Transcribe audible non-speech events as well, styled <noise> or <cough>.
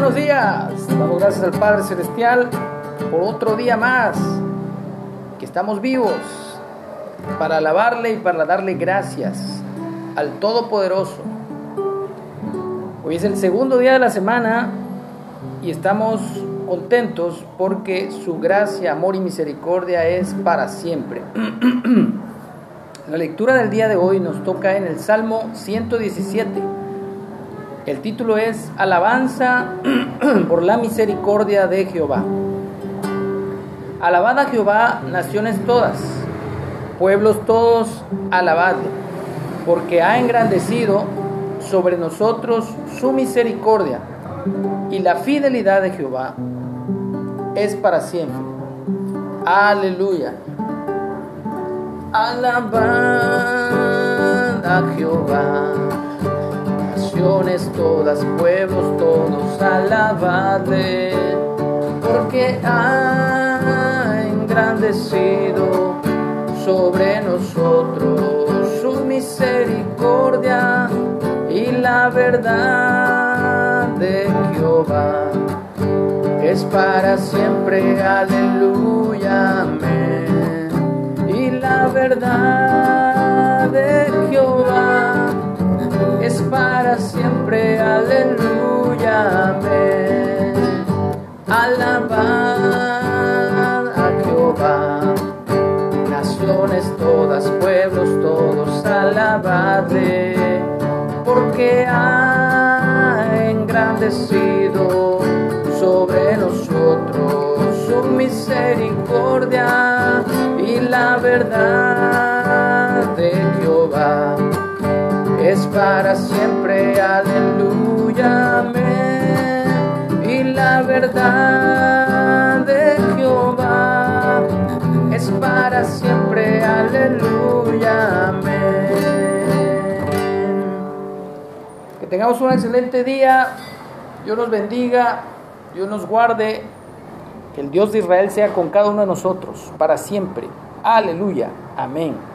días. Damos gracias al Padre Celestial por otro día más que estamos vivos para alabarle y para darle gracias al Todopoderoso. Hoy es el segundo día de la semana y estamos contentos porque su gracia, amor y misericordia es para siempre. <clears throat> La lectura del día de hoy nos toca en el Salmo 117 el título es Alabanza <clears throat> por la misericordia de Jehová. Alabad a Jehová, naciones todas, pueblos todos, alabadle, porque ha engrandecido sobre nosotros su misericordia y la fidelidad de Jehová es para siempre. Aleluya. Alabad a Jehová todas, pueblos todos, alabadle, porque ha engrandecido sobre nosotros su misericordia y la verdad de Jehová es para siempre, aleluya. Y la verdad para siempre, aleluya, amén. Alabad a Jehová, naciones todas, pueblos todos, alabadle, porque ha engrandecido sobre nosotros su misericordia y la verdad es para siempre, aleluya, amén. Y la verdad de Jehová es para siempre, aleluya, amén. Que tengamos un excelente día, Dios nos bendiga, Dios nos guarde, que el Dios de Israel sea con cada uno de nosotros, para siempre, aleluya, amén.